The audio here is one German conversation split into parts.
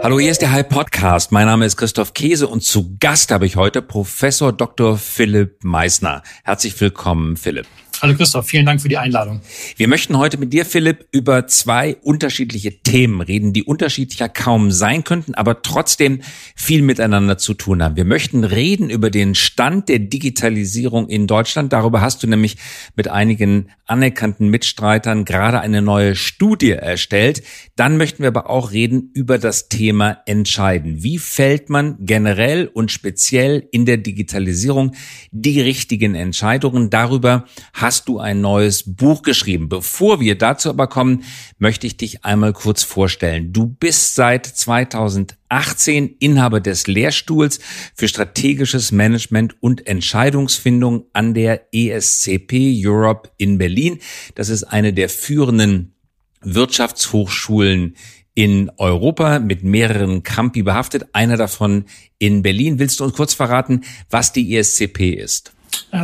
Hallo, hier ist der High Podcast. Mein Name ist Christoph Käse und zu Gast habe ich heute Professor Dr. Philipp Meissner. Herzlich willkommen, Philipp. Hallo Christoph, vielen Dank für die Einladung. Wir möchten heute mit dir, Philipp, über zwei unterschiedliche Themen reden, die unterschiedlicher kaum sein könnten, aber trotzdem viel miteinander zu tun haben. Wir möchten reden über den Stand der Digitalisierung in Deutschland. Darüber hast du nämlich mit einigen anerkannten Mitstreitern gerade eine neue Studie erstellt. Dann möchten wir aber auch reden über das Thema Entscheiden. Wie fällt man generell und speziell in der Digitalisierung die richtigen Entscheidungen? Darüber hast du ein neues Buch geschrieben. Bevor wir dazu aber kommen, möchte ich dich einmal kurz vorstellen. Du bist seit 2018 Inhaber des Lehrstuhls für strategisches Management und Entscheidungsfindung an der ESCP Europe in Berlin. Das ist eine der führenden Wirtschaftshochschulen in Europa mit mehreren Campi behaftet, einer davon in Berlin. Willst du uns kurz verraten, was die ESCP ist?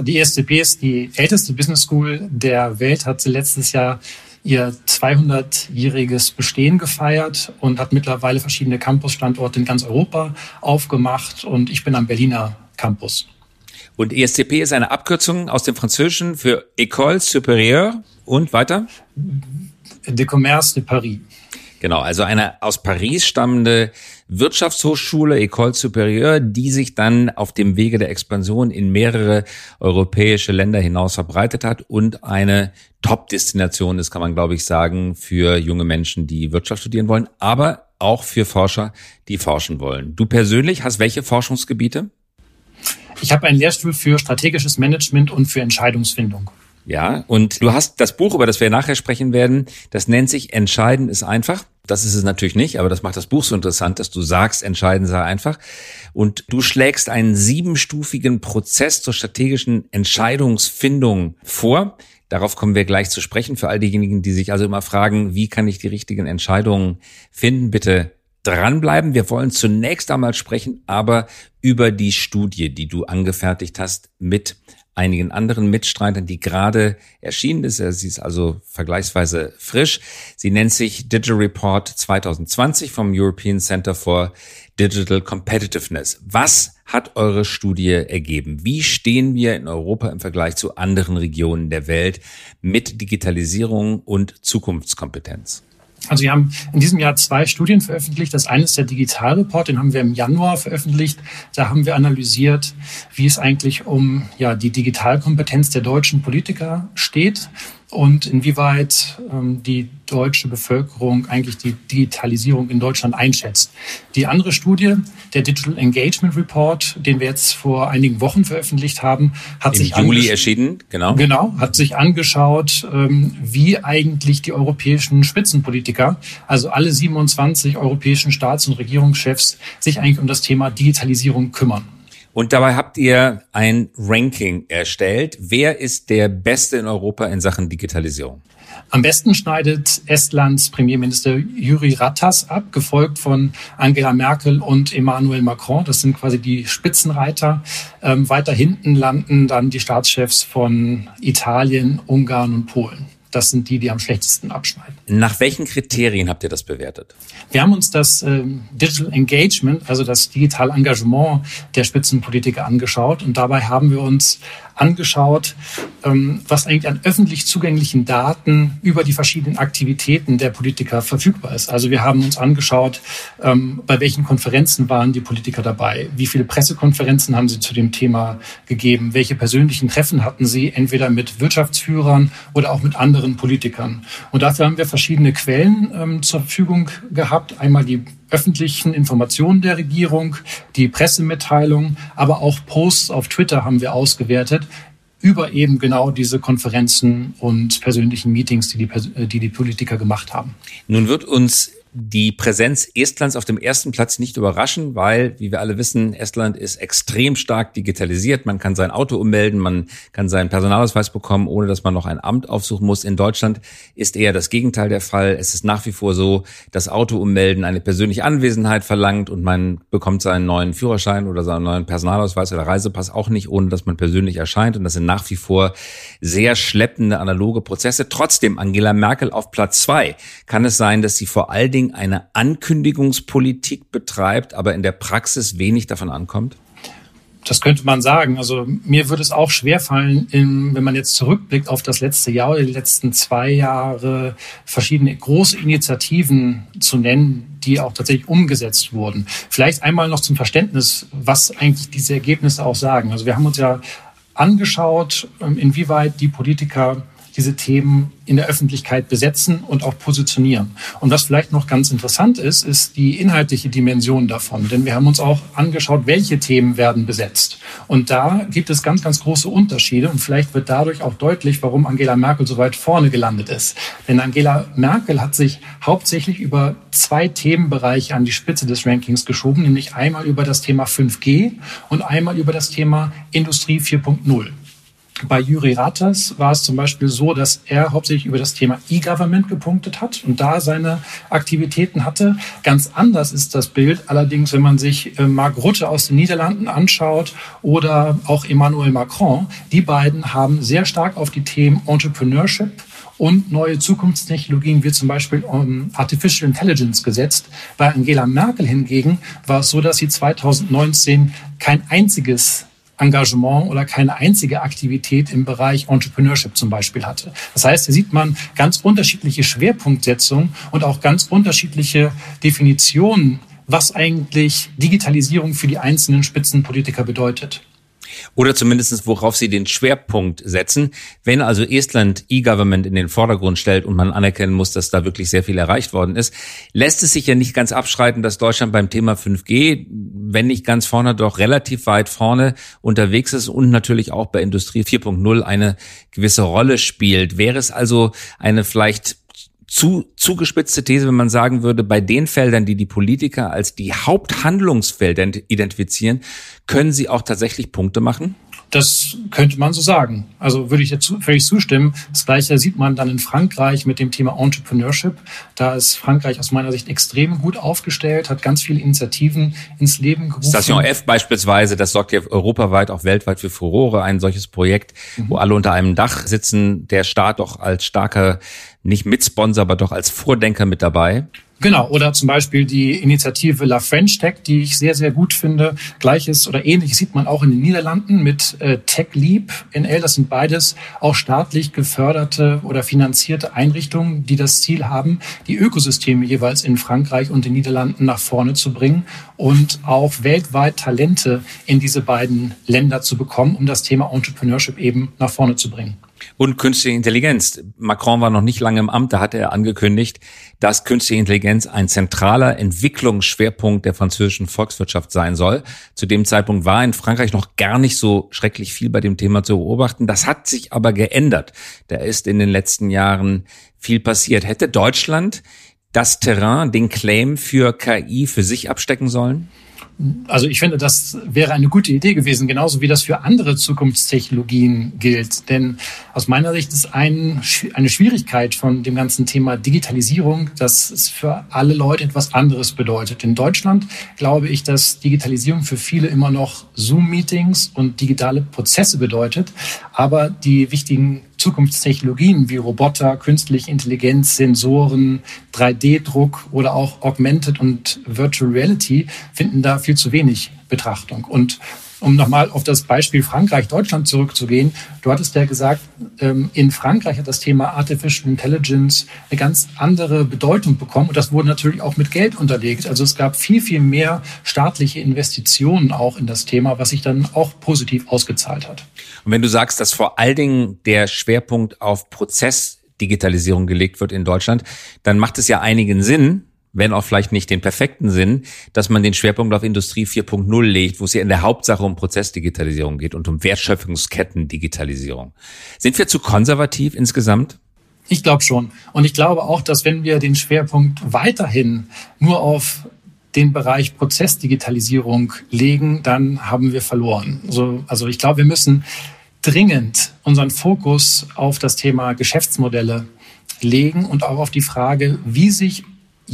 Die ESCP ist die älteste Business School der Welt, hat sie letztes Jahr ihr 200-jähriges Bestehen gefeiert und hat mittlerweile verschiedene Campusstandorte in ganz Europa aufgemacht und ich bin am Berliner Campus. Und ESCP ist eine Abkürzung aus dem Französischen für École Supérieure und weiter? De Commerce de Paris. Genau, also eine aus Paris stammende Wirtschaftshochschule, École Supérieure, die sich dann auf dem Wege der Expansion in mehrere europäische Länder hinaus verbreitet hat und eine Top-Destination ist, kann man glaube ich sagen, für junge Menschen, die Wirtschaft studieren wollen, aber auch für Forscher, die forschen wollen. Du persönlich hast welche Forschungsgebiete? Ich habe einen Lehrstuhl für strategisches Management und für Entscheidungsfindung. Ja, und du hast das Buch, über das wir nachher sprechen werden, das nennt sich Entscheiden ist einfach. Das ist es natürlich nicht, aber das macht das Buch so interessant, dass du sagst, entscheiden sei einfach. Und du schlägst einen siebenstufigen Prozess zur strategischen Entscheidungsfindung vor. Darauf kommen wir gleich zu sprechen. Für all diejenigen, die sich also immer fragen, wie kann ich die richtigen Entscheidungen finden, bitte dranbleiben. Wir wollen zunächst einmal sprechen, aber über die Studie, die du angefertigt hast mit einigen anderen Mitstreitern, die gerade erschienen ist. Sie ist also vergleichsweise frisch. Sie nennt sich Digital Report 2020 vom European Center for Digital Competitiveness. Was hat eure Studie ergeben? Wie stehen wir in Europa im Vergleich zu anderen Regionen der Welt mit Digitalisierung und Zukunftskompetenz? Also wir haben in diesem Jahr zwei Studien veröffentlicht. Das eine ist der Digitalreport, den haben wir im Januar veröffentlicht. Da haben wir analysiert, wie es eigentlich um ja, die Digitalkompetenz der deutschen Politiker steht und inwieweit ähm, die deutsche Bevölkerung eigentlich die Digitalisierung in Deutschland einschätzt. Die andere Studie, der Digital Engagement Report, den wir jetzt vor einigen Wochen veröffentlicht haben, hat Im sich Juli erschienen, genau. Genau, hat sich angeschaut, ähm, wie eigentlich die europäischen Spitzenpolitiker, also alle 27 europäischen Staats- und Regierungschefs, sich eigentlich um das Thema Digitalisierung kümmern. Und dabei habt ihr ein Ranking erstellt. Wer ist der Beste in Europa in Sachen Digitalisierung? Am besten schneidet Estlands Premierminister Jüri Ratas ab, gefolgt von Angela Merkel und Emmanuel Macron. Das sind quasi die Spitzenreiter. Ähm, weiter hinten landen dann die Staatschefs von Italien, Ungarn und Polen. Das sind die, die am schlechtesten abschneiden. Nach welchen Kriterien habt ihr das bewertet? Wir haben uns das ähm, Digital Engagement, also das digitale Engagement der Spitzenpolitiker angeschaut. Und dabei haben wir uns angeschaut, ähm, was eigentlich an öffentlich zugänglichen Daten über die verschiedenen Aktivitäten der Politiker verfügbar ist. Also wir haben uns angeschaut, ähm, bei welchen Konferenzen waren die Politiker dabei, wie viele Pressekonferenzen haben sie zu dem Thema gegeben, welche persönlichen Treffen hatten sie, entweder mit Wirtschaftsführern oder auch mit anderen Politikern. Und dafür haben wir verschiedene Quellen ähm, zur Verfügung gehabt. Einmal die öffentlichen Informationen der Regierung, die Pressemitteilung, aber auch Posts auf Twitter haben wir ausgewertet über eben genau diese Konferenzen und persönlichen Meetings, die die, die, die Politiker gemacht haben. Nun wird uns die Präsenz Estlands auf dem ersten Platz nicht überraschen, weil, wie wir alle wissen, Estland ist extrem stark digitalisiert. Man kann sein Auto ummelden, man kann seinen Personalausweis bekommen, ohne dass man noch ein Amt aufsuchen muss. In Deutschland ist eher das Gegenteil der Fall. Es ist nach wie vor so, dass Auto ummelden eine persönliche Anwesenheit verlangt und man bekommt seinen neuen Führerschein oder seinen neuen Personalausweis oder Reisepass auch nicht, ohne dass man persönlich erscheint. Und das sind nach wie vor sehr schleppende analoge Prozesse. Trotzdem, Angela Merkel auf Platz zwei kann es sein, dass sie vor allen Dingen Dingen eine Ankündigungspolitik betreibt, aber in der Praxis wenig davon ankommt? Das könnte man sagen. Also mir würde es auch schwerfallen, wenn man jetzt zurückblickt auf das letzte Jahr oder die letzten zwei Jahre, verschiedene große Initiativen zu nennen, die auch tatsächlich umgesetzt wurden. Vielleicht einmal noch zum Verständnis, was eigentlich diese Ergebnisse auch sagen. Also wir haben uns ja angeschaut, ähm, inwieweit die Politiker diese Themen in der Öffentlichkeit besetzen und auch positionieren. Und was vielleicht noch ganz interessant ist, ist die inhaltliche Dimension davon. Denn wir haben uns auch angeschaut, welche Themen werden besetzt. Und da gibt es ganz, ganz große Unterschiede. Und vielleicht wird dadurch auch deutlich, warum Angela Merkel so weit vorne gelandet ist. Denn Angela Merkel hat sich hauptsächlich über zwei Themenbereiche an die Spitze des Rankings geschoben, nämlich einmal über das Thema 5G und einmal über das Thema Industrie 4.0. Bei Juri Ratas war es zum Beispiel so, dass er hauptsächlich über das Thema E-Government gepunktet hat und da seine Aktivitäten hatte. Ganz anders ist das Bild allerdings, wenn man sich äh, Mark Rutte aus den Niederlanden anschaut oder auch Emmanuel Macron. Die beiden haben sehr stark auf die Themen Entrepreneurship und neue Zukunftstechnologien wie zum Beispiel um Artificial Intelligence gesetzt. Bei Angela Merkel hingegen war es so, dass sie 2019 kein einziges Engagement oder keine einzige Aktivität im Bereich Entrepreneurship zum Beispiel hatte. Das heißt, hier sieht man ganz unterschiedliche Schwerpunktsetzungen und auch ganz unterschiedliche Definitionen, was eigentlich Digitalisierung für die einzelnen Spitzenpolitiker bedeutet. Oder zumindestens worauf sie den Schwerpunkt setzen. Wenn also Estland E-Government in den Vordergrund stellt und man anerkennen muss, dass da wirklich sehr viel erreicht worden ist, lässt es sich ja nicht ganz abschreiten, dass Deutschland beim Thema 5G, wenn nicht ganz vorne, doch relativ weit vorne unterwegs ist und natürlich auch bei Industrie 4.0 eine gewisse Rolle spielt. Wäre es also eine vielleicht zu zugespitzte These, wenn man sagen würde, bei den Feldern, die die Politiker als die Haupthandlungsfelder identifizieren, können sie auch tatsächlich Punkte machen? Das könnte man so sagen. Also würde ich jetzt völlig zustimmen. Das Gleiche sieht man dann in Frankreich mit dem Thema Entrepreneurship. Da ist Frankreich aus meiner Sicht extrem gut aufgestellt, hat ganz viele Initiativen ins Leben gerufen. Station F beispielsweise, das sorgt ja europaweit, auch weltweit für Furore, ein solches Projekt, mhm. wo alle unter einem Dach sitzen, der Staat doch als starker, nicht Mitsponsor, aber doch als Vordenker mit dabei. Genau, oder zum Beispiel die Initiative La French Tech, die ich sehr, sehr gut finde. Gleiches oder ähnliches sieht man auch in den Niederlanden mit äh, Tech Leap NL. Das sind beides auch staatlich geförderte oder finanzierte Einrichtungen, die das Ziel haben, die Ökosysteme jeweils in Frankreich und den Niederlanden nach vorne zu bringen und auch weltweit Talente in diese beiden Länder zu bekommen, um das Thema Entrepreneurship eben nach vorne zu bringen und künstliche Intelligenz. Macron war noch nicht lange im Amt, da hatte er angekündigt, dass künstliche Intelligenz ein zentraler Entwicklungsschwerpunkt der französischen Volkswirtschaft sein soll. Zu dem Zeitpunkt war in Frankreich noch gar nicht so schrecklich viel bei dem Thema zu beobachten. Das hat sich aber geändert. Da ist in den letzten Jahren viel passiert. Hätte Deutschland das Terrain, den Claim für KI für sich abstecken sollen? Also ich finde, das wäre eine gute Idee gewesen, genauso wie das für andere Zukunftstechnologien gilt. Denn aus meiner Sicht ist ein, eine Schwierigkeit von dem ganzen Thema Digitalisierung, dass es für alle Leute etwas anderes bedeutet. In Deutschland glaube ich, dass Digitalisierung für viele immer noch Zoom-Meetings und digitale Prozesse bedeutet. Aber die wichtigen Zukunftstechnologien wie Roboter, künstliche Intelligenz, Sensoren, 3D-Druck oder auch Augmented und Virtual Reality finden da viel zu wenig Betrachtung. Und um nochmal auf das Beispiel Frankreich, Deutschland zurückzugehen, du hattest ja gesagt, ähm, in Frankreich hat das Thema Artificial Intelligence eine ganz andere Bedeutung bekommen und das wurde natürlich auch mit Geld unterlegt. Also es gab viel, viel mehr staatliche Investitionen auch in das Thema, was sich dann auch positiv ausgezahlt hat. Und wenn du sagst, dass vor allen Dingen der Schwerpunkt auf Prozessdigitalisierung gelegt wird in Deutschland, dann macht es ja einigen Sinn, wenn auch vielleicht nicht den perfekten Sinn, dass man den Schwerpunkt auf Industrie 4.0 legt, wo es ja in der Hauptsache um Prozessdigitalisierung geht und um Wertschöpfungsketten-Digitalisierung. Sind wir zu konservativ insgesamt? Ich glaube schon. Und ich glaube auch, dass wenn wir den Schwerpunkt weiterhin nur auf den Bereich Prozessdigitalisierung legen, dann haben wir verloren. Also, also ich glaube, wir müssen dringend unseren Fokus auf das Thema Geschäftsmodelle legen und auch auf die Frage, wie sich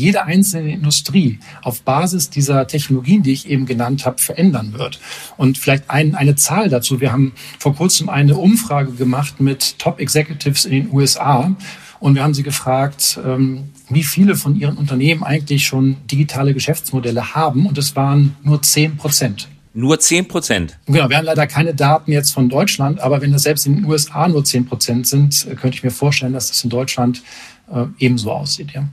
jede einzelne Industrie auf Basis dieser Technologien, die ich eben genannt habe, verändern wird. Und vielleicht ein, eine Zahl dazu. Wir haben vor kurzem eine Umfrage gemacht mit Top Executives in den USA Und wir haben sie gefragt, ähm, wie viele von ihren Unternehmen eigentlich schon digitale Geschäftsmodelle haben. Und es waren nur zehn Prozent. Nur zehn Prozent. Genau, wir haben leider keine Daten jetzt von Deutschland, aber wenn das selbst in den USA nur zehn Prozent sind, könnte ich mir vorstellen, dass das in Deutschland äh, ebenso aussieht. Ja.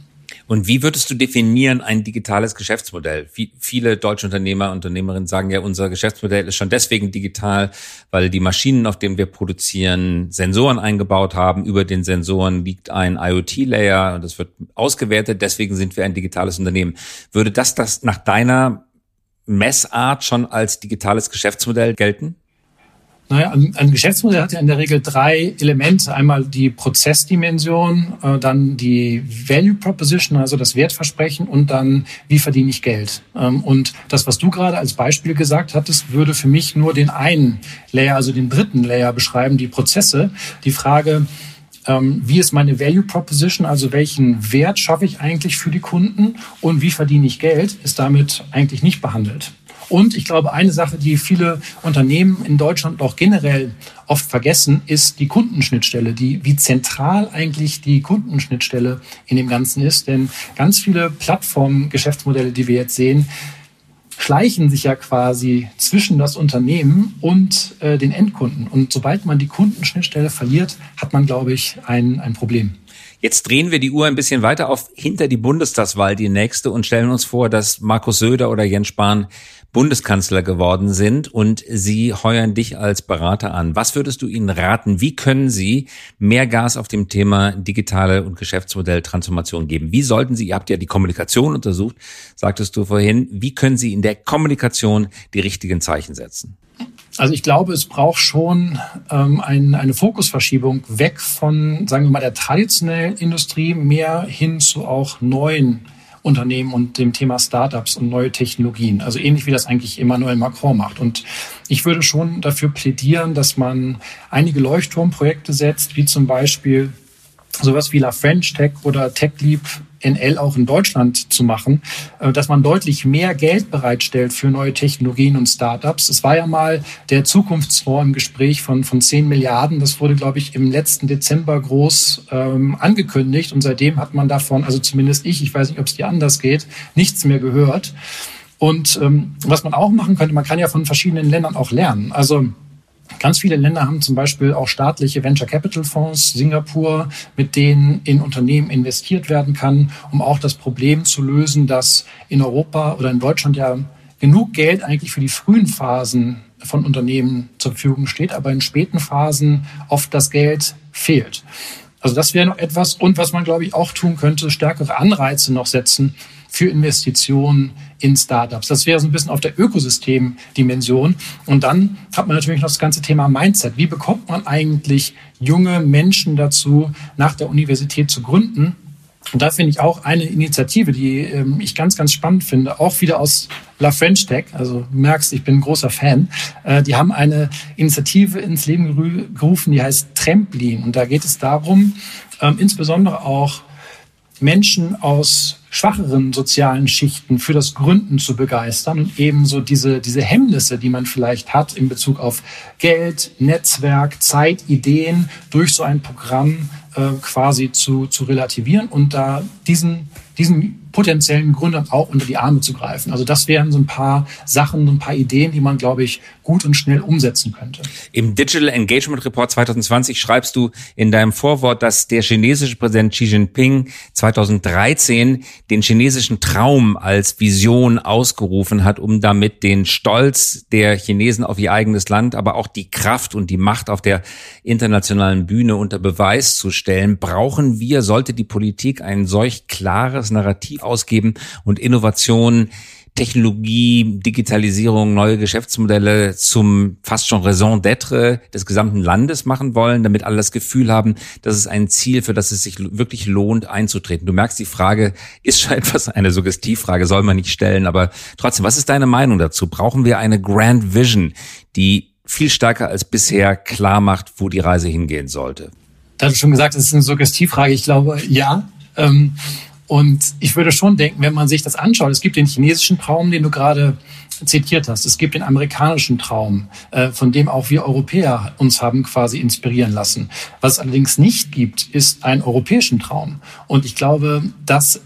Und wie würdest du definieren ein digitales Geschäftsmodell? viele deutsche Unternehmer, Unternehmerinnen sagen ja, unser Geschäftsmodell ist schon deswegen digital, weil die Maschinen, auf denen wir produzieren, Sensoren eingebaut haben. Über den Sensoren liegt ein IoT-Layer und das wird ausgewertet. Deswegen sind wir ein digitales Unternehmen. Würde das das nach deiner Messart schon als digitales Geschäftsmodell gelten? Naja, ein, Geschäftsmodell hat ja in der Regel drei Elemente. Einmal die Prozessdimension, äh, dann die Value Proposition, also das Wertversprechen und dann, wie verdiene ich Geld. Ähm, und das, was du gerade als Beispiel gesagt hattest, würde für mich nur den einen Layer, also den dritten Layer beschreiben, die Prozesse. Die Frage, ähm, wie ist meine Value Proposition, also welchen Wert schaffe ich eigentlich für die Kunden und wie verdiene ich Geld, ist damit eigentlich nicht behandelt. Und ich glaube, eine Sache, die viele Unternehmen in Deutschland auch generell oft vergessen, ist die Kundenschnittstelle, die, wie zentral eigentlich die Kundenschnittstelle in dem Ganzen ist. Denn ganz viele Plattformgeschäftsmodelle, die wir jetzt sehen, schleichen sich ja quasi zwischen das Unternehmen und äh, den Endkunden. Und sobald man die Kundenschnittstelle verliert, hat man, glaube ich, ein, ein Problem. Jetzt drehen wir die Uhr ein bisschen weiter auf hinter die Bundestagswahl, die nächste, und stellen uns vor, dass Markus Söder oder Jens Spahn Bundeskanzler geworden sind und Sie heuern dich als Berater an. Was würdest du ihnen raten? Wie können Sie mehr Gas auf dem Thema digitale und Geschäftsmodelltransformation geben? Wie sollten Sie, ihr habt ja die Kommunikation untersucht, sagtest du vorhin, wie können Sie in der Kommunikation die richtigen Zeichen setzen? Also ich glaube, es braucht schon ähm, ein, eine Fokusverschiebung weg von, sagen wir mal, der traditionellen Industrie mehr hin zu auch neuen Unternehmen und dem Thema Startups und neue Technologien. Also ähnlich wie das eigentlich Emmanuel Macron macht. Und ich würde schon dafür plädieren, dass man einige Leuchtturmprojekte setzt, wie zum Beispiel sowas wie La French Tech oder TechLeap NL auch in Deutschland zu machen, äh, dass man deutlich mehr Geld bereitstellt für neue Technologien und Startups. Es war ja mal der Zukunftsfonds im Gespräch von, von 10 Milliarden. Das wurde, glaube ich, im letzten Dezember groß ähm, angekündigt. Und seitdem hat man davon, also zumindest ich, ich weiß nicht, ob es dir anders geht, nichts mehr gehört. Und ähm, was man auch machen könnte, man kann ja von verschiedenen Ländern auch lernen. Also Ganz viele Länder haben zum Beispiel auch staatliche Venture Capital Fonds, Singapur, mit denen in Unternehmen investiert werden kann, um auch das Problem zu lösen, dass in Europa oder in Deutschland ja genug Geld eigentlich für die frühen Phasen von Unternehmen zur Verfügung steht, aber in späten Phasen oft das Geld fehlt. Also das wäre noch etwas. Und was man, glaube ich, auch tun könnte, stärkere Anreize noch setzen für Investitionen in Startups. Das wäre so ein bisschen auf der Ökosystemdimension. Und dann hat man natürlich noch das ganze Thema Mindset. Wie bekommt man eigentlich junge Menschen dazu, nach der Universität zu gründen? Und da finde ich auch eine Initiative, die ähm, ich ganz, ganz spannend finde, auch wieder aus La French Tech, also du merkst, ich bin ein großer Fan. Äh, die haben eine Initiative ins Leben gerufen, die heißt Tramplin. Und da geht es darum, ähm, insbesondere auch Menschen aus schwacheren sozialen Schichten für das Gründen zu begeistern. Und ebenso diese, diese Hemmnisse, die man vielleicht hat in Bezug auf Geld, Netzwerk, Zeit, Ideen durch so ein Programm äh, quasi zu, zu relativieren und da diesen, diesen potenziellen Gründern auch unter die Arme zu greifen. Also das wären so ein paar Sachen, ein paar Ideen, die man, glaube ich, gut und schnell umsetzen könnte. Im Digital Engagement Report 2020 schreibst du in deinem Vorwort, dass der chinesische Präsident Xi Jinping 2013 den chinesischen Traum als Vision ausgerufen hat, um damit den Stolz der Chinesen auf ihr eigenes Land, aber auch die Kraft und die Macht auf der internationalen Bühne unter Beweis zu stellen. Brauchen wir, sollte die Politik ein solch klares Narrativ ausgeben und Innovationen, Technologie, Digitalisierung, neue Geschäftsmodelle zum fast schon Raison d'être des gesamten Landes machen wollen, damit alle das Gefühl haben, dass es ein Ziel, für das es sich wirklich lohnt, einzutreten. Du merkst, die Frage ist schon etwas eine Suggestivfrage, soll man nicht stellen, aber trotzdem, was ist deine Meinung dazu? Brauchen wir eine Grand Vision, die viel stärker als bisher klar macht, wo die Reise hingehen sollte? Da du schon gesagt, das ist eine Suggestivfrage. Ich glaube, ja. Ähm und ich würde schon denken, wenn man sich das anschaut, es gibt den chinesischen Traum, den du gerade zitiert hast. Es gibt den amerikanischen Traum, äh, von dem auch wir Europäer uns haben quasi inspirieren lassen. Was es allerdings nicht gibt, ist einen europäischen Traum. Und ich glaube, das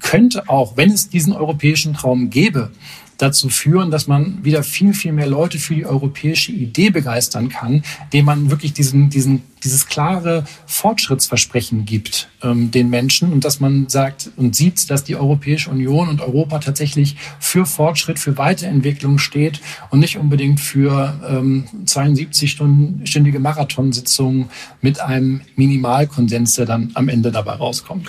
könnte auch, wenn es diesen europäischen Traum gäbe, dazu führen, dass man wieder viel, viel mehr Leute für die europäische Idee begeistern kann, dem man wirklich diesen, diesen, dieses klare Fortschrittsversprechen gibt ähm, den Menschen und dass man sagt und sieht, dass die Europäische Union und Europa tatsächlich für Fortschritt, für Weiterentwicklung steht und nicht unbedingt für ähm, 72-stündige Marathonsitzungen mit einem Minimalkonsens, der dann am Ende dabei rauskommt.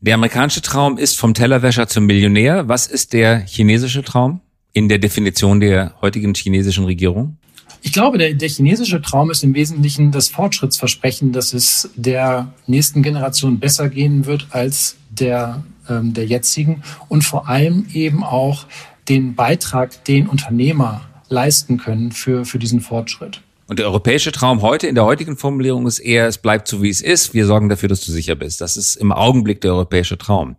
Der amerikanische Traum ist vom Tellerwäscher zum Millionär. Was ist der chinesische Traum in der Definition der heutigen chinesischen Regierung? Ich glaube, der, der chinesische Traum ist im Wesentlichen das Fortschrittsversprechen, dass es der nächsten Generation besser gehen wird als der, ähm, der jetzigen und vor allem eben auch den Beitrag, den Unternehmer leisten können für, für diesen Fortschritt. Und der europäische Traum heute in der heutigen Formulierung ist eher, es bleibt so wie es ist. Wir sorgen dafür, dass du sicher bist. Das ist im Augenblick der europäische Traum.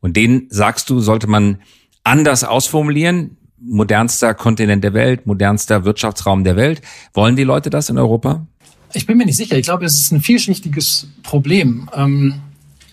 Und den sagst du, sollte man anders ausformulieren. Modernster Kontinent der Welt, modernster Wirtschaftsraum der Welt. Wollen die Leute das in Europa? Ich bin mir nicht sicher. Ich glaube, es ist ein vielschichtiges Problem. Ähm,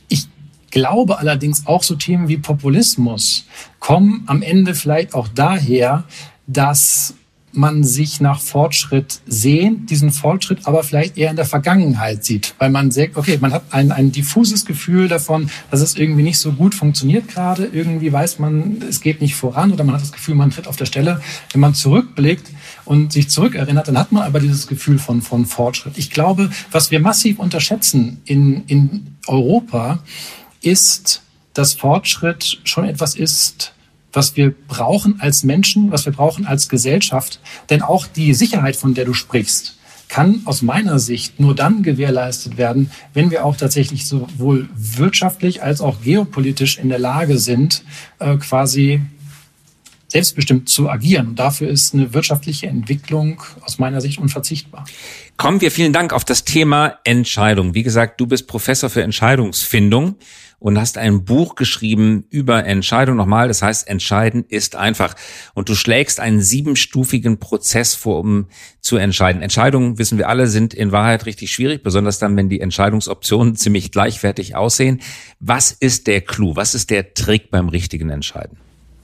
ich glaube allerdings auch so Themen wie Populismus kommen am Ende vielleicht auch daher, dass man sich nach Fortschritt sehnt, diesen Fortschritt aber vielleicht eher in der Vergangenheit sieht, weil man sagt, okay, man hat ein, ein diffuses Gefühl davon, dass es irgendwie nicht so gut funktioniert gerade, irgendwie weiß man, es geht nicht voran oder man hat das Gefühl, man tritt auf der Stelle. Wenn man zurückblickt und sich zurückerinnert, dann hat man aber dieses Gefühl von, von Fortschritt. Ich glaube, was wir massiv unterschätzen in, in Europa, ist, dass Fortschritt schon etwas ist, was wir brauchen als Menschen, was wir brauchen als Gesellschaft. Denn auch die Sicherheit, von der du sprichst, kann aus meiner Sicht nur dann gewährleistet werden, wenn wir auch tatsächlich sowohl wirtschaftlich als auch geopolitisch in der Lage sind, äh, quasi selbstbestimmt zu agieren. Und dafür ist eine wirtschaftliche Entwicklung aus meiner Sicht unverzichtbar. Kommen wir vielen Dank auf das Thema Entscheidung. Wie gesagt, du bist Professor für Entscheidungsfindung und hast ein Buch geschrieben über Entscheidung nochmal. Das heißt, entscheiden ist einfach. Und du schlägst einen siebenstufigen Prozess vor, um zu entscheiden. Entscheidungen, wissen wir alle, sind in Wahrheit richtig schwierig, besonders dann, wenn die Entscheidungsoptionen ziemlich gleichwertig aussehen. Was ist der Clou? Was ist der Trick beim richtigen Entscheiden?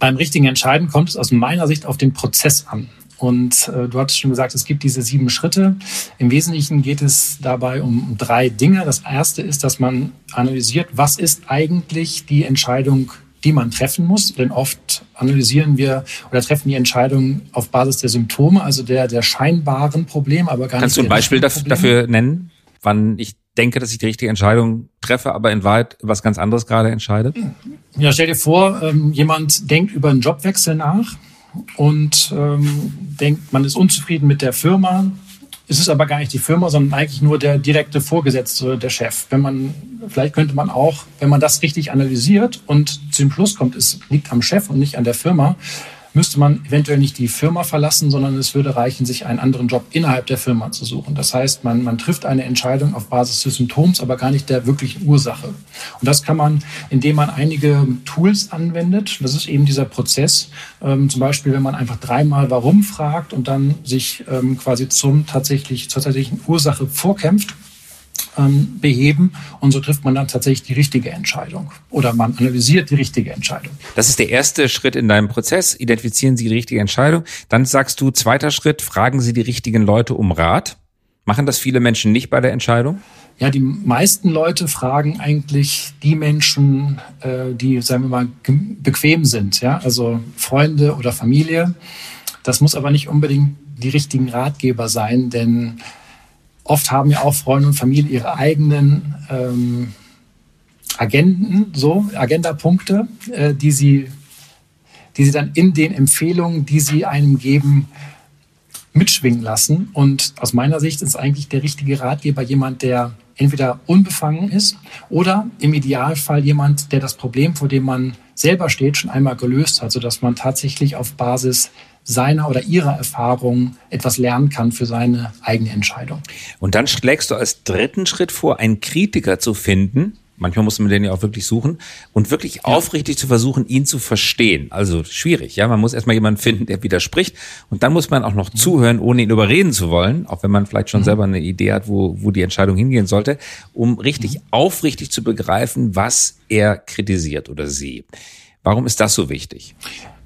Beim richtigen Entscheiden kommt es aus meiner Sicht auf den Prozess an. Und äh, du hattest schon gesagt, es gibt diese sieben Schritte. Im Wesentlichen geht es dabei um drei Dinge. Das erste ist, dass man analysiert, was ist eigentlich die Entscheidung, die man treffen muss. Denn oft analysieren wir oder treffen die Entscheidungen auf Basis der Symptome, also der, der scheinbaren Probleme, aber gar Kannst nicht. Kannst du ein Beispiel dafür nennen, wann ich denke, dass ich die richtige Entscheidung treffe, aber in Wahrheit was ganz anderes gerade entscheide? Ja, stell dir vor, ähm, jemand denkt über einen Jobwechsel nach und ähm, denkt, man ist unzufrieden mit der Firma. Es ist aber gar nicht die Firma, sondern eigentlich nur der direkte Vorgesetzte, der Chef. Wenn man, vielleicht könnte man auch, wenn man das richtig analysiert und zum Schluss kommt, es liegt am Chef und nicht an der Firma, müsste man eventuell nicht die Firma verlassen, sondern es würde reichen, sich einen anderen Job innerhalb der Firma zu suchen. Das heißt, man, man trifft eine Entscheidung auf Basis des Symptoms, aber gar nicht der wirklichen Ursache. Und das kann man, indem man einige Tools anwendet. Das ist eben dieser Prozess. Ähm, zum Beispiel, wenn man einfach dreimal Warum fragt und dann sich ähm, quasi zum tatsächlich, zur tatsächlichen Ursache vorkämpft ähm, beheben und so trifft man dann tatsächlich die richtige Entscheidung oder man analysiert die richtige Entscheidung. Das ist der erste Schritt in deinem Prozess. Identifizieren Sie die richtige Entscheidung. Dann sagst du, zweiter Schritt, fragen Sie die richtigen Leute um Rat. Machen das viele Menschen nicht bei der Entscheidung? Ja, die meisten Leute fragen eigentlich die Menschen, äh, die, sagen wir mal, bequem sind, ja, also Freunde oder Familie. Das muss aber nicht unbedingt die richtigen Ratgeber sein, denn Oft haben ja auch Freunde und Familie ihre eigenen ähm, Agenden, so Agendapunkte, äh, die sie, die sie dann in den Empfehlungen, die sie einem geben, mitschwingen lassen. Und aus meiner Sicht ist eigentlich der richtige Ratgeber jemand, der entweder unbefangen ist oder im Idealfall jemand, der das Problem, vor dem man selber steht, schon einmal gelöst hat, sodass man tatsächlich auf Basis seiner oder ihrer Erfahrung etwas lernen kann für seine eigene Entscheidung. Und dann schlägst du als dritten Schritt vor, einen Kritiker zu finden. manchmal muss man den ja auch wirklich suchen und wirklich ja. aufrichtig zu versuchen, ihn zu verstehen. Also schwierig, ja. Man muss erstmal jemanden finden, der widerspricht und dann muss man auch noch mhm. zuhören, ohne ihn überreden zu wollen, auch wenn man vielleicht schon mhm. selber eine Idee hat, wo, wo die Entscheidung hingehen sollte, um richtig mhm. aufrichtig zu begreifen, was er kritisiert oder sie. Warum ist das so wichtig?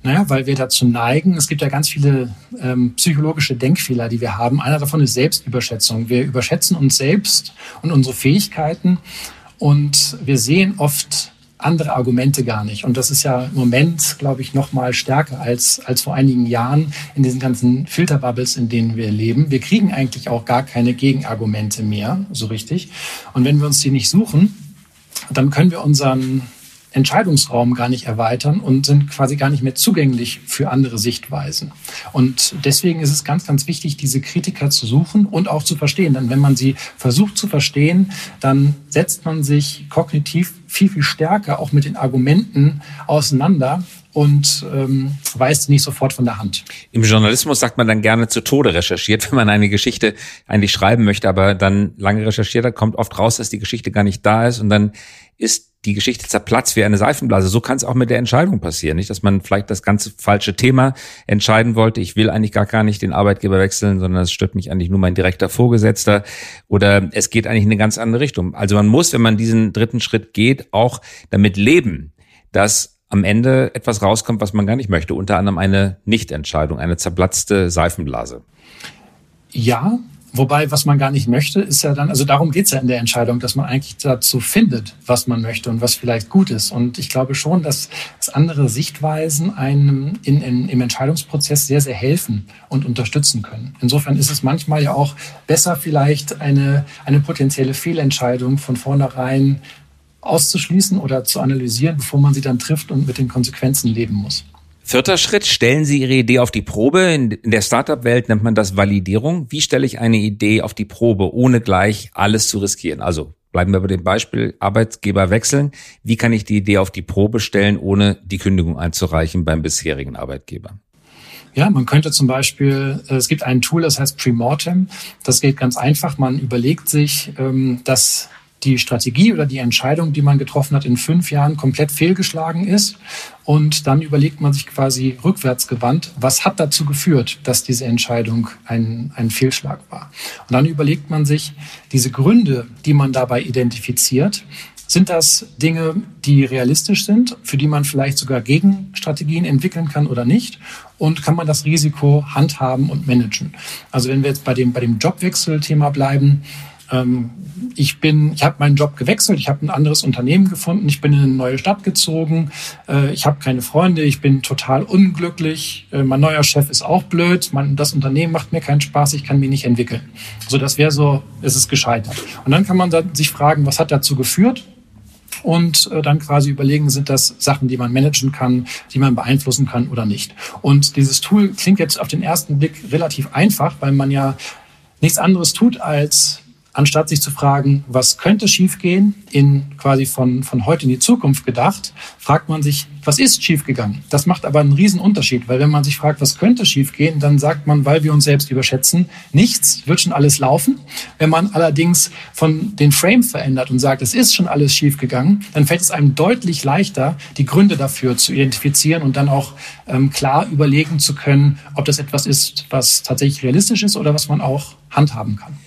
Naja, weil wir dazu neigen, es gibt ja ganz viele ähm, psychologische Denkfehler, die wir haben. Einer davon ist Selbstüberschätzung. Wir überschätzen uns selbst und unsere Fähigkeiten und wir sehen oft andere Argumente gar nicht. Und das ist ja im Moment, glaube ich, noch mal stärker als, als vor einigen Jahren in diesen ganzen Filterbubbles, in denen wir leben. Wir kriegen eigentlich auch gar keine Gegenargumente mehr, so richtig. Und wenn wir uns die nicht suchen, dann können wir unseren Entscheidungsraum gar nicht erweitern und sind quasi gar nicht mehr zugänglich für andere Sichtweisen. Und deswegen ist es ganz, ganz wichtig, diese Kritiker zu suchen und auch zu verstehen. Denn wenn man sie versucht zu verstehen, dann setzt man sich kognitiv viel, viel stärker auch mit den Argumenten auseinander und ähm, weist nicht sofort von der Hand. Im Journalismus sagt man dann gerne zu Tode recherchiert, wenn man eine Geschichte eigentlich schreiben möchte, aber dann lange recherchiert hat, kommt oft raus, dass die Geschichte gar nicht da ist und dann ist die Geschichte zerplatzt wie eine Seifenblase. So kann es auch mit der Entscheidung passieren, nicht, dass man vielleicht das ganze falsche Thema entscheiden wollte. Ich will eigentlich gar, gar nicht den Arbeitgeber wechseln, sondern es stört mich eigentlich nur mein direkter Vorgesetzter oder es geht eigentlich in eine ganz andere Richtung. Also man muss, wenn man diesen dritten Schritt geht, auch damit leben, dass am Ende etwas rauskommt, was man gar nicht möchte. Unter anderem eine Nichtentscheidung, eine zerplatzte Seifenblase. Ja, Wobei, was man gar nicht möchte, ist ja dann, also darum geht's ja in der Entscheidung, dass man eigentlich dazu findet, was man möchte und was vielleicht gut ist. Und ich glaube schon, dass, dass andere Sichtweisen einem in, in, im Entscheidungsprozess sehr, sehr helfen und unterstützen können. Insofern ist es manchmal ja auch besser, vielleicht eine, eine potenzielle Fehlentscheidung von vornherein auszuschließen oder zu analysieren, bevor man sie dann trifft und mit den Konsequenzen leben muss. Vierter Schritt, stellen Sie Ihre Idee auf die Probe. In der Startup-Welt nennt man das Validierung. Wie stelle ich eine Idee auf die Probe, ohne gleich alles zu riskieren? Also bleiben wir bei dem Beispiel Arbeitgeber wechseln. Wie kann ich die Idee auf die Probe stellen, ohne die Kündigung einzureichen beim bisherigen Arbeitgeber? Ja, man könnte zum Beispiel, äh, es gibt ein Tool, das heißt Premortem. Das geht ganz einfach. Man überlegt sich, ähm, dass die Strategie oder die Entscheidung, die man getroffen hat, in fünf Jahren komplett fehlgeschlagen ist. Und dann überlegt man sich quasi rückwärts gewandt, was hat dazu geführt, dass diese Entscheidung ein, ein Fehlschlag war. Und dann überlegt man sich diese Gründe, die man dabei identifiziert, sind das Dinge, die realistisch sind, für die man vielleicht sogar Gegenstrategien entwickeln kann oder nicht? Und kann man das Risiko handhaben und managen? Also wenn wir jetzt bei dem, bei dem Jobwechsel-Thema bleiben, ähm, ich bin, ich habe meinen Job gewechselt, ich habe ein anderes Unternehmen gefunden, ich bin in eine neue Stadt gezogen, äh, ich habe keine Freunde, ich bin total unglücklich, äh, mein neuer Chef ist auch blöd, man, das Unternehmen macht mir keinen Spaß, ich kann mich nicht entwickeln. So, das wäre so, es ist gescheitert. Und dann kann man da sich fragen, was hat dazu geführt? und äh, dann quasi überlegen, sind das Sachen, die man managen kann, die man beeinflussen kann oder nicht. Und dieses Tool klingt jetzt auf den ersten Blick relativ einfach, weil man ja nichts anderes tut, als anstatt sich zu fragen, was könnte schiefgehen, in quasi von, von heute in die Zukunft gedacht, fragt man sich, was ist schiefgegangen? Das macht aber einen riesen Unterschied, weil wenn man sich fragt, was könnte schiefgehen, dann sagt man, weil wir uns selbst überschätzen, nichts, wird schon alles laufen. Wenn man allerdings von den Frame verändert und sagt, es ist schon alles schiefgegangen, dann fällt es einem deutlich leichter, die Gründe dafür zu identifizieren und dann auch ähm, klar überlegen zu können, ob das etwas ist, was tatsächlich realistisch ist oder was man auch handhaben kann.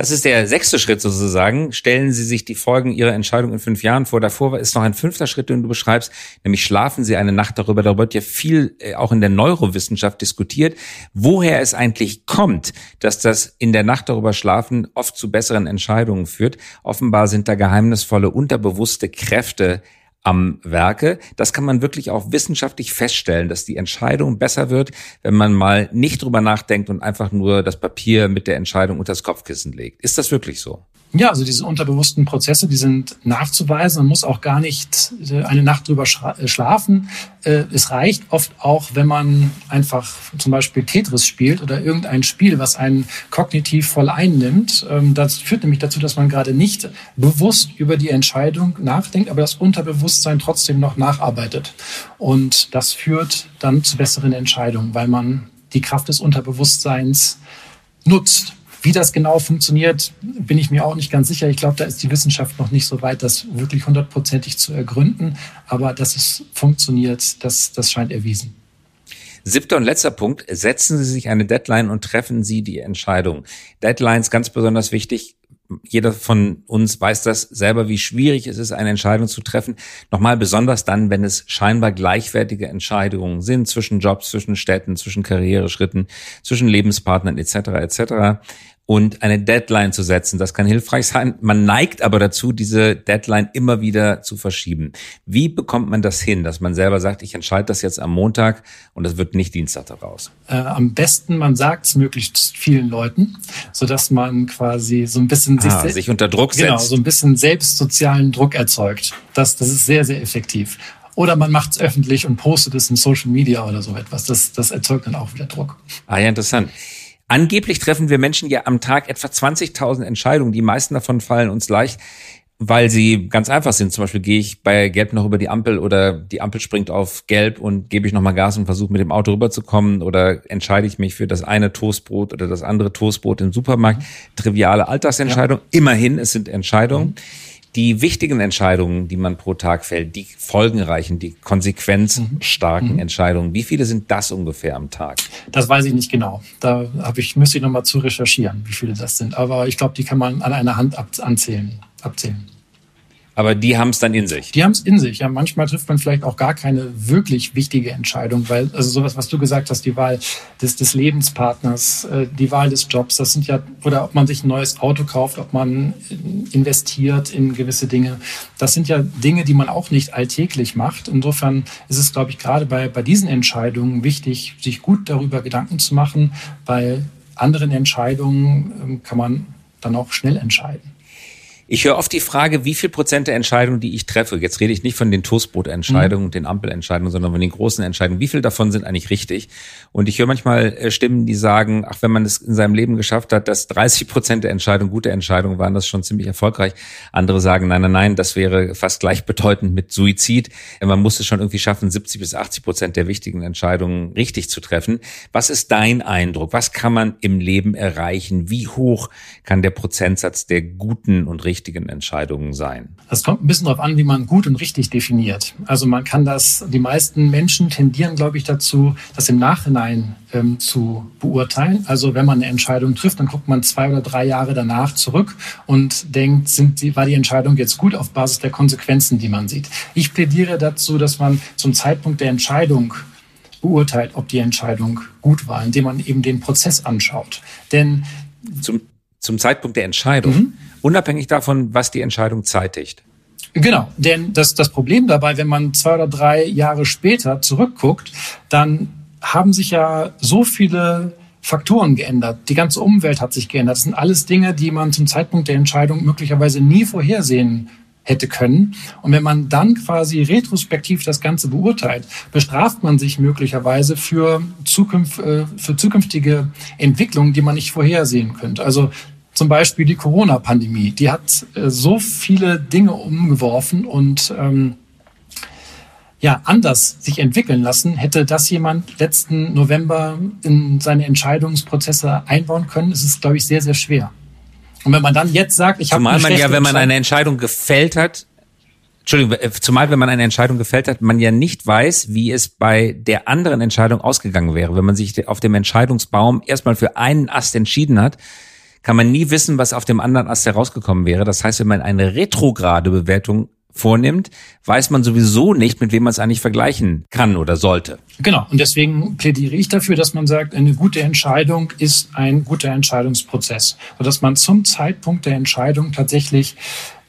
Das ist der sechste Schritt sozusagen. Stellen Sie sich die Folgen Ihrer Entscheidung in fünf Jahren vor. Davor ist noch ein fünfter Schritt, den du beschreibst, nämlich schlafen Sie eine Nacht darüber. Darüber wird ja viel äh, auch in der Neurowissenschaft diskutiert, woher es eigentlich kommt, dass das in der Nacht darüber schlafen oft zu besseren Entscheidungen führt. Offenbar sind da geheimnisvolle, unterbewusste Kräfte am Werke. Das kann man wirklich auch wissenschaftlich feststellen, dass die Entscheidung besser wird, wenn man mal nicht drüber nachdenkt und einfach nur das Papier mit der Entscheidung unter das Kopfkissen legt. Ist das wirklich so? Ja, also diese unterbewussten Prozesse, die sind nachzuweisen. Man muss auch gar nicht äh, eine Nacht drüber äh, schlafen. Äh, es reicht oft auch, wenn man einfach zum Beispiel Tetris spielt oder irgendein Spiel, was einen kognitiv voll einnimmt. Ähm, das führt nämlich dazu, dass man gerade nicht bewusst über die Entscheidung nachdenkt, aber das Unterbewusstsein trotzdem noch nacharbeitet. Und das führt dann zu besseren Entscheidungen, weil man die Kraft des Unterbewusstseins nutzt Wie das genau funktioniert, bin ich mir auch nicht ganz sicher. Ich glaube, da ist die Wissenschaft noch nicht so weit, das wirklich hundertprozentig zu ergründen. Aber dass es funktioniert, das, das scheint erwiesen. Siebter und letzter Punkt. Setzen Sie sich eine Deadline und treffen Sie die Entscheidung. Deadlines ganz besonders wichtig jeder von uns weiß das selber, wie schwierig es ist, eine Entscheidung zu treffen. Nochmal besonders dann, wenn es scheinbar gleichwertige Entscheidungen sind zwischen Jobs, zwischen Städten, zwischen Karriereschritten, zwischen Lebenspartnern etc. etc und eine Deadline zu setzen. Das kann hilfreich sein. Man neigt aber dazu, diese Deadline immer wieder zu verschieben. Wie bekommt man das hin, dass man selber sagt, ich entscheide das jetzt am Montag und das wird nicht Dienstag daraus? Äh, am besten, man sagt es möglichst vielen Leuten, so dass man quasi so ein bisschen ah, sich, sich unter Druck genau, setzt. Genau, so ein bisschen selbst sozialen Druck erzeugt. Das, das ist sehr, sehr effektiv. Oder man macht es öffentlich und postet es in Social Media oder so etwas. Das, das erzeugt dann auch wieder Druck. Ah ja, interessant. Angeblich treffen wir Menschen ja am Tag etwa 20.000 Entscheidungen. Die meisten davon fallen uns leicht, weil sie ganz einfach sind. Zum Beispiel gehe ich bei Gelb noch über die Ampel oder die Ampel springt auf Gelb und gebe ich nochmal Gas und versuche mit dem Auto rüberzukommen oder entscheide ich mich für das eine Toastbrot oder das andere Toastbrot im Supermarkt. Triviale Alltagsentscheidung. Ja. Immerhin, es sind Entscheidungen. Mhm die wichtigen Entscheidungen, die man pro Tag fällt, die folgenreichen, die konsequenzstarken mhm. Entscheidungen, wie viele sind das ungefähr am Tag? Das weiß ich nicht genau. Da habe ich, müsste ich nochmal zu recherchieren, wie viele das sind. Aber ich glaube, die kann man an einer Hand abzählen. abzählen. Aber die haben es dann in sich. Die haben es in sich. Ja, manchmal trifft man vielleicht auch gar keine wirklich wichtige Entscheidung, weil also sowas, was du gesagt hast, die Wahl des, des Lebenspartners, äh, die Wahl des Jobs, das sind ja oder ob man sich ein neues Auto kauft, ob man investiert in gewisse Dinge, das sind ja Dinge, die man auch nicht alltäglich macht. Insofern ist es, glaube ich, gerade bei bei diesen Entscheidungen wichtig, sich gut darüber Gedanken zu machen, weil anderen Entscheidungen ähm, kann man dann auch schnell entscheiden. Ich höre oft die Frage, wie viel Prozent der Entscheidungen, die ich treffe, jetzt rede ich nicht von den Toastbrotentscheidungen, mhm. den Ampelentscheidungen, sondern von den großen Entscheidungen, wie viel davon sind eigentlich richtig? Und ich höre manchmal äh, Stimmen, die sagen, ach, wenn man es in seinem Leben geschafft hat, dass 30 Prozent der Entscheidungen gute Entscheidungen waren, das schon ziemlich erfolgreich. Andere sagen, nein, nein, nein, das wäre fast gleichbedeutend mit Suizid. Man muss es schon irgendwie schaffen, 70 bis 80 Prozent der wichtigen Entscheidungen richtig zu treffen. Was ist dein Eindruck? Was kann man im Leben erreichen? Wie hoch kann der Prozentsatz der guten und richtigen richtigen Entscheidungen sein? Das kommt ein bisschen darauf an, wie man gut und richtig definiert. Also man kann das, die meisten Menschen tendieren, glaube ich, dazu, das im Nachhinein ähm, zu beurteilen. Also wenn man eine Entscheidung trifft, dann guckt man zwei oder drei Jahre danach zurück und denkt, sind die, war die Entscheidung jetzt gut auf Basis der Konsequenzen, die man sieht. Ich plädiere dazu, dass man zum Zeitpunkt der Entscheidung beurteilt, ob die Entscheidung gut war, indem man eben den Prozess anschaut. Denn zum, zum Zeitpunkt der Entscheidung. Mhm unabhängig davon, was die Entscheidung zeitigt. Genau, denn das, das Problem dabei, wenn man zwei oder drei Jahre später zurückguckt, dann haben sich ja so viele Faktoren geändert. Die ganze Umwelt hat sich geändert. Das sind alles Dinge, die man zum Zeitpunkt der Entscheidung möglicherweise nie vorhersehen hätte können. Und wenn man dann quasi retrospektiv das Ganze beurteilt, bestraft man sich möglicherweise für, Zukunft, äh, für zukünftige Entwicklungen, die man nicht vorhersehen könnte. Also zum Beispiel die Corona-Pandemie. Die hat äh, so viele Dinge umgeworfen und ähm, ja, anders sich entwickeln lassen. Hätte das jemand letzten November in seine Entscheidungsprozesse einbauen können, ist es, glaube ich, sehr, sehr schwer. Und wenn man dann jetzt sagt, ich habe Zumal man ja, wenn man eine Entscheidung gefällt hat, Entschuldigung, äh, zumal wenn man eine Entscheidung gefällt hat, man ja nicht weiß, wie es bei der anderen Entscheidung ausgegangen wäre. Wenn man sich auf dem Entscheidungsbaum erstmal für einen Ast entschieden hat, kann man nie wissen, was auf dem anderen Ast herausgekommen wäre. Das heißt, wenn man eine retrograde Bewertung vornimmt, weiß man sowieso nicht, mit wem man es eigentlich vergleichen kann oder sollte. Genau. Und deswegen plädiere ich dafür, dass man sagt, eine gute Entscheidung ist ein guter Entscheidungsprozess. Sodass man zum Zeitpunkt der Entscheidung tatsächlich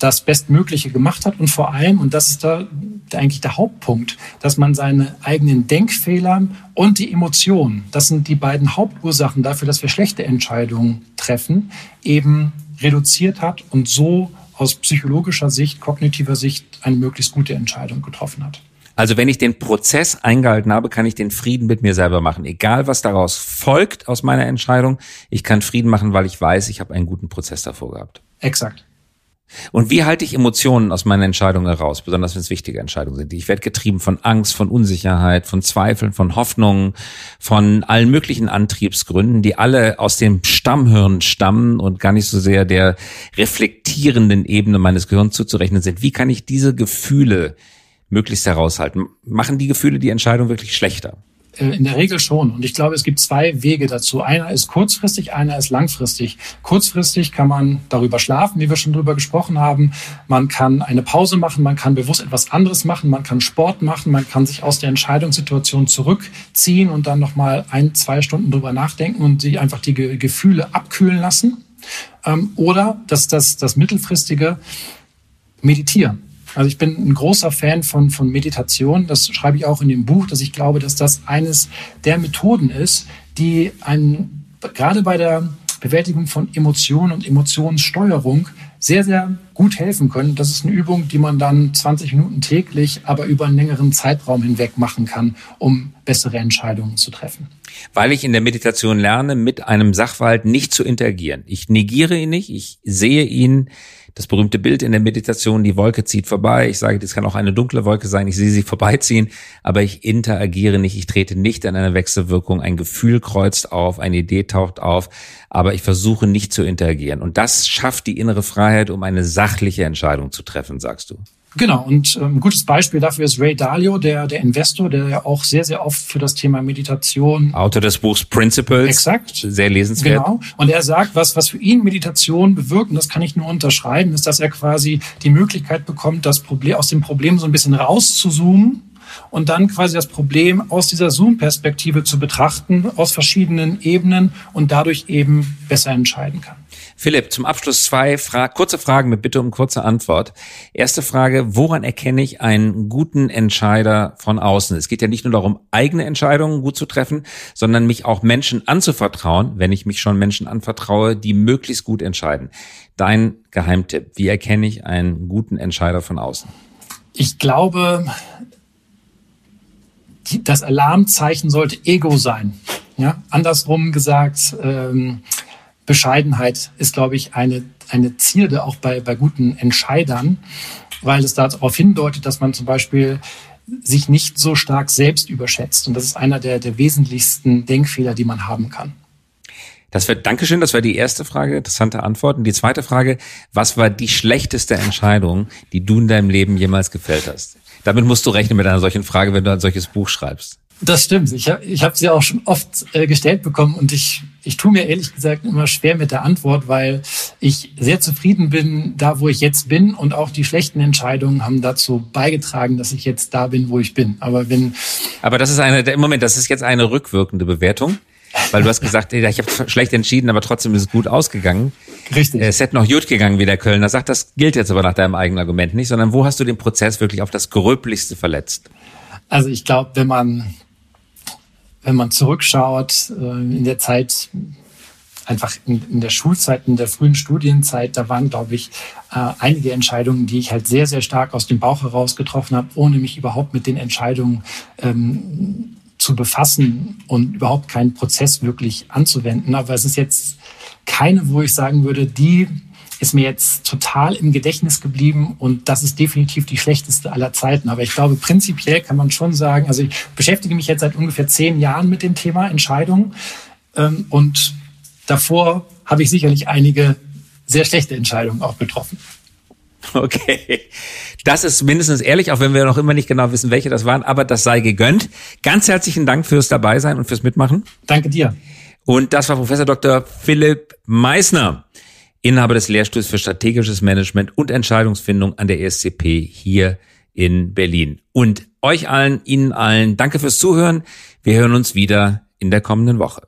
das Bestmögliche gemacht hat und vor allem, und das ist da eigentlich der Hauptpunkt, dass man seine eigenen Denkfehler und die Emotionen, das sind die beiden Hauptursachen dafür, dass wir schlechte Entscheidungen treffen, eben reduziert hat und so aus psychologischer Sicht, kognitiver Sicht eine möglichst gute Entscheidung getroffen hat. Also wenn ich den Prozess eingehalten habe, kann ich den Frieden mit mir selber machen. Egal, was daraus folgt aus meiner Entscheidung, ich kann Frieden machen, weil ich weiß, ich habe einen guten Prozess davor gehabt. Exakt. Und wie halte ich Emotionen aus meinen Entscheidungen heraus, besonders wenn es wichtige Entscheidungen sind? Ich werde getrieben von Angst, von Unsicherheit, von Zweifeln, von Hoffnungen, von allen möglichen Antriebsgründen, die alle aus dem Stammhirn stammen und gar nicht so sehr der reflektierenden Ebene meines Gehirns zuzurechnen sind. Wie kann ich diese Gefühle möglichst heraushalten? Machen die Gefühle die Entscheidung wirklich schlechter? Äh, in der Regel schon. Und ich glaube, es gibt zwei Wege dazu. Einer ist kurzfristig, einer ist langfristig. Kurzfristig kann man darüber schlafen, wie wir schon darüber gesprochen haben. Man kann eine Pause machen, man kann bewusst etwas anderes machen, man kann Sport machen, man kann sich aus der Entscheidungssituation zurückziehen und dann nochmal ein, zwei Stunden drüber nachdenken und sich einfach die Gefühle abkühlen lassen. Ähm, oder das, das, das mittelfristige Meditieren. Also ich bin ein großer Fan von, von Meditation. Das schreibe ich auch in dem Buch, dass ich glaube, dass das eines der Methoden ist, die einen, gerade bei der Bewältigung von Emotionen und Emotionssteuerung sehr, sehr gut helfen können. Das ist eine Übung, die man dann 20 Minuten täglich, aber über einen längeren Zeitraum hinweg machen kann, um bessere Entscheidungen zu treffen. Weil ich in der Meditation lerne, mit einem Sachverhalt nicht zu interagieren. Ich negiere ihn nicht, ich sehe ihn das berühmte Bild in der Meditation, die Wolke zieht vorbei. Ich sage, das kann auch eine dunkle Wolke sein. Ich sehe sie vorbeiziehen, aber ich interagiere nicht. Ich trete nicht in eine Wechselwirkung. Ein Gefühl kreuzt auf, eine Idee taucht auf, aber ich versuche nicht zu interagieren. Und das schafft die innere Freiheit, um eine sachliche Entscheidung zu treffen, sagst du. Genau, und ähm, ein gutes Beispiel dafür ist Ray Dalio, der, der Investor, der ja auch sehr, sehr oft für das Thema Meditation. Autor des Buchs Principles. Exakt. Sehr lesenswert. Genau. Und er sagt, was, was für ihn Meditation bewirkt, und das kann ich nur unterschreiben, ist, dass er quasi die Möglichkeit bekommt, das Problem, aus dem Problem so ein bisschen rauszuzoomen und dann quasi das Problem aus dieser Zoom-Perspektive zu betrachten, aus verschiedenen Ebenen und dadurch eben besser entscheiden kann. Philipp, zum Abschluss zwei Fra kurze Fragen mit Bitte um kurze Antwort. Erste Frage, woran erkenne ich einen guten Entscheider von außen? Es geht ja nicht nur darum, eigene Entscheidungen gut zu treffen, sondern mich auch Menschen anzuvertrauen, wenn ich mich schon Menschen anvertraue, die möglichst gut entscheiden. Dein Geheimtipp, wie erkenne ich einen guten Entscheider von außen? Ich glaube, das Alarmzeichen sollte Ego sein. Ja, andersrum gesagt, ähm, Bescheidenheit ist, glaube ich, eine, eine Zierde auch bei, bei guten Entscheidern, weil es darauf hindeutet, dass man zum Beispiel sich nicht so stark selbst überschätzt. Und das ist einer der, der wesentlichsten Denkfehler, die man haben kann. Das wird, Dankeschön, das war die erste Frage, interessante Antwort. Und die zweite Frage, was war die schlechteste Entscheidung, die du in deinem Leben jemals gefällt hast? Damit musst du rechnen mit einer solchen Frage, wenn du ein solches Buch schreibst. Das stimmt. Ich habe ich hab sie auch schon oft äh, gestellt bekommen und ich, ich tue mir ehrlich gesagt immer schwer mit der Antwort, weil ich sehr zufrieden bin, da wo ich jetzt bin und auch die schlechten Entscheidungen haben dazu beigetragen, dass ich jetzt da bin, wo ich bin. Aber wenn Aber das ist eine im Moment, das ist jetzt eine rückwirkende Bewertung. Weil du hast gesagt, ich habe schlecht entschieden, aber trotzdem ist es gut ausgegangen. Richtig. Es hätte noch gut gegangen, wie der Kölner sagt. Das gilt jetzt aber nach deinem eigenen Argument nicht, sondern wo hast du den Prozess wirklich auf das Gröblichste verletzt? Also ich glaube, wenn man wenn man zurückschaut, äh, in der Zeit, einfach in, in, der Schulzeit, in der frühen Studienzeit, da waren, glaube ich, äh, einige Entscheidungen, die ich halt sehr, sehr stark aus dem Bauch heraus getroffen habe, ohne mich überhaupt mit den Entscheidungen ähm, zu befassen und überhaupt keinen Prozess wirklich anzuwenden. Aber es ist jetzt keine, wo ich sagen würde, die ist mir jetzt total im Gedächtnis geblieben und das ist definitiv die schlechteste aller Zeiten. Aber ich glaube, prinzipiell kann man schon sagen, also ich beschäftige mich jetzt seit ungefähr zehn Jahren mit dem Thema Entscheidungen ähm, und davor habe ich sicherlich einige sehr schlechte Entscheidungen auch getroffen. Okay. Das ist mindestens ehrlich, auch wenn wir noch immer nicht genau wissen, welche das waren, aber das sei gegönnt. Ganz herzlichen Dank fürs Dabeisein und fürs Mitmachen. Danke dir. Und das war Professor Dr. Philipp Meissner. Inhaber des Lehrstuhls für strategisches Management und Entscheidungsfindung an der ESCP hier in Berlin. Und euch allen, Ihnen allen, danke fürs Zuhören. Wir hören uns wieder in der kommenden Woche.